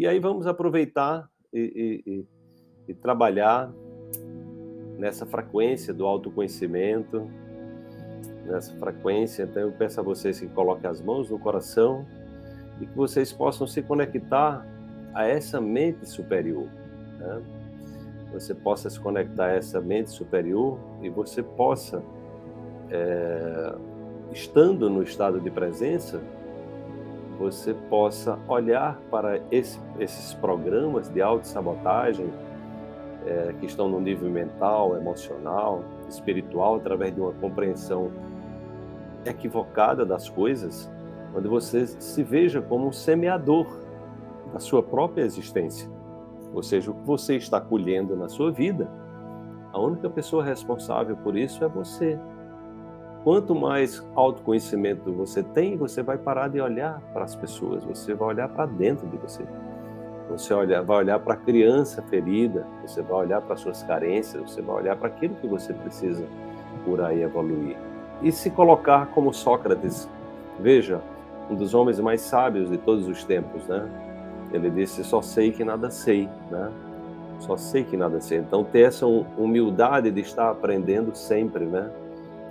E aí vamos aproveitar e, e, e trabalhar nessa frequência do autoconhecimento, nessa frequência. Então eu peço a vocês que coloquem as mãos no coração e que vocês possam se conectar a essa mente superior. Né? Você possa se conectar a essa mente superior e você possa, é, estando no estado de presença, você possa olhar para esse, esses programas de autossabotagem é, que estão no nível mental, emocional, espiritual, através de uma compreensão equivocada das coisas, onde você se veja como um semeador da sua própria existência. Ou seja, o que você está colhendo na sua vida, a única pessoa responsável por isso é você. Quanto mais autoconhecimento você tem, você vai parar de olhar para as pessoas, você vai olhar para dentro de você. Você olha, vai olhar para a criança ferida, você vai olhar para suas carências, você vai olhar para aquilo que você precisa curar e evoluir. E se colocar como Sócrates, veja, um dos homens mais sábios de todos os tempos, né? Ele disse: Só sei que nada sei, né? Só sei que nada sei. Então, ter essa humildade de estar aprendendo sempre, né?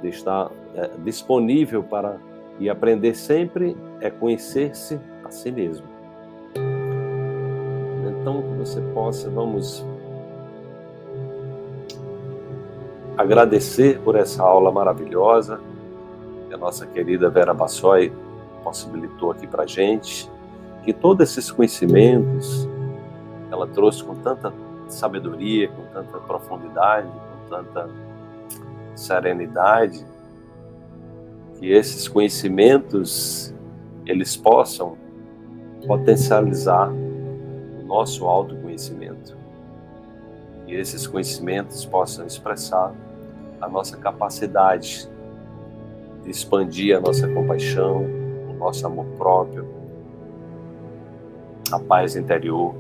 De estar é, disponível para e aprender sempre é conhecer-se a si mesmo. Então, que você possa, vamos agradecer por essa aula maravilhosa que a nossa querida Vera Bassoi possibilitou aqui para gente, que todos esses conhecimentos ela trouxe com tanta sabedoria, com tanta profundidade, com tanta serenidade, que esses conhecimentos eles possam potencializar o nosso autoconhecimento. E esses conhecimentos possam expressar a nossa capacidade de expandir a nossa compaixão, o nosso amor próprio, a paz interior,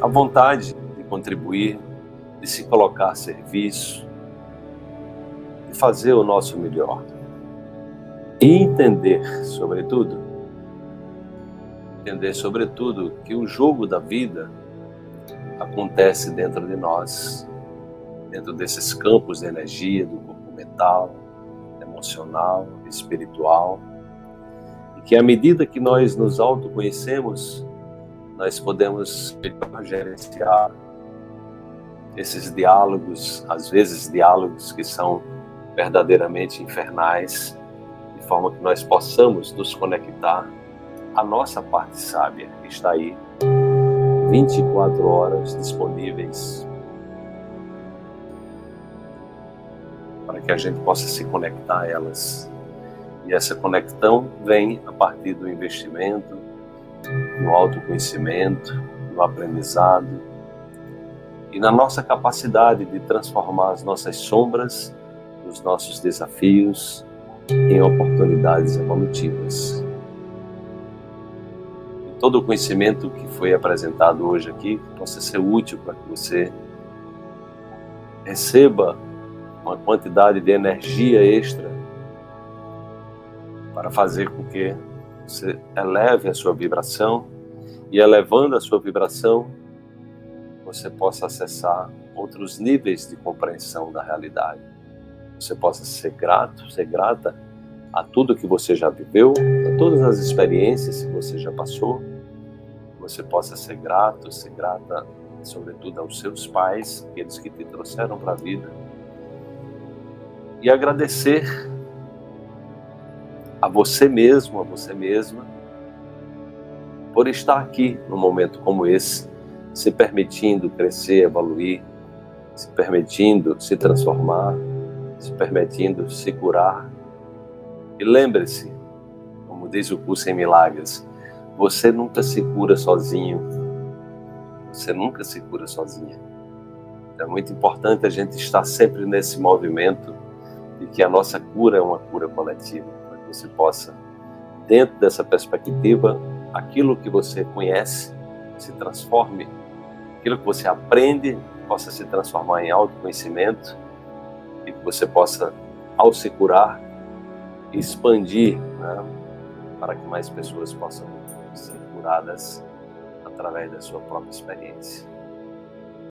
a vontade de contribuir, de se colocar a serviço, e fazer o nosso melhor. E entender, sobretudo, entender, sobretudo, que o jogo da vida acontece dentro de nós, dentro desses campos de energia do corpo mental, emocional, espiritual, e que à medida que nós nos autoconhecemos, nós podemos gerenciar esses diálogos, às vezes diálogos que são verdadeiramente infernais, de forma que nós possamos nos conectar à nossa parte sábia, que está aí 24 horas disponíveis para que a gente possa se conectar a elas. E essa conexão vem a partir do investimento no autoconhecimento, no aprendizado e na nossa capacidade de transformar as nossas sombras os nossos desafios em oportunidades evolutivas. E todo o conhecimento que foi apresentado hoje aqui possa ser útil para que você receba uma quantidade de energia extra para fazer com que você eleve a sua vibração e elevando a sua vibração você possa acessar outros níveis de compreensão da realidade você possa ser grato, ser grata a tudo que você já viveu, a todas as experiências que você já passou. Você possa ser grato, ser grata, sobretudo aos seus pais, aqueles que te trouxeram para a vida. E agradecer a você mesmo, a você mesma, por estar aqui num momento como esse, se permitindo crescer, evoluir, se permitindo se transformar, se permitindo se curar. E lembre-se, como diz o curso em milagres, você nunca se cura sozinho. Você nunca se cura sozinha. É muito importante a gente estar sempre nesse movimento de que a nossa cura é uma cura coletiva, para que você possa, dentro dessa perspectiva, aquilo que você conhece se transforme, aquilo que você aprende possa se transformar em autoconhecimento e que você possa, ao se curar, expandir né, para que mais pessoas possam se curar. curadas através da sua própria experiência.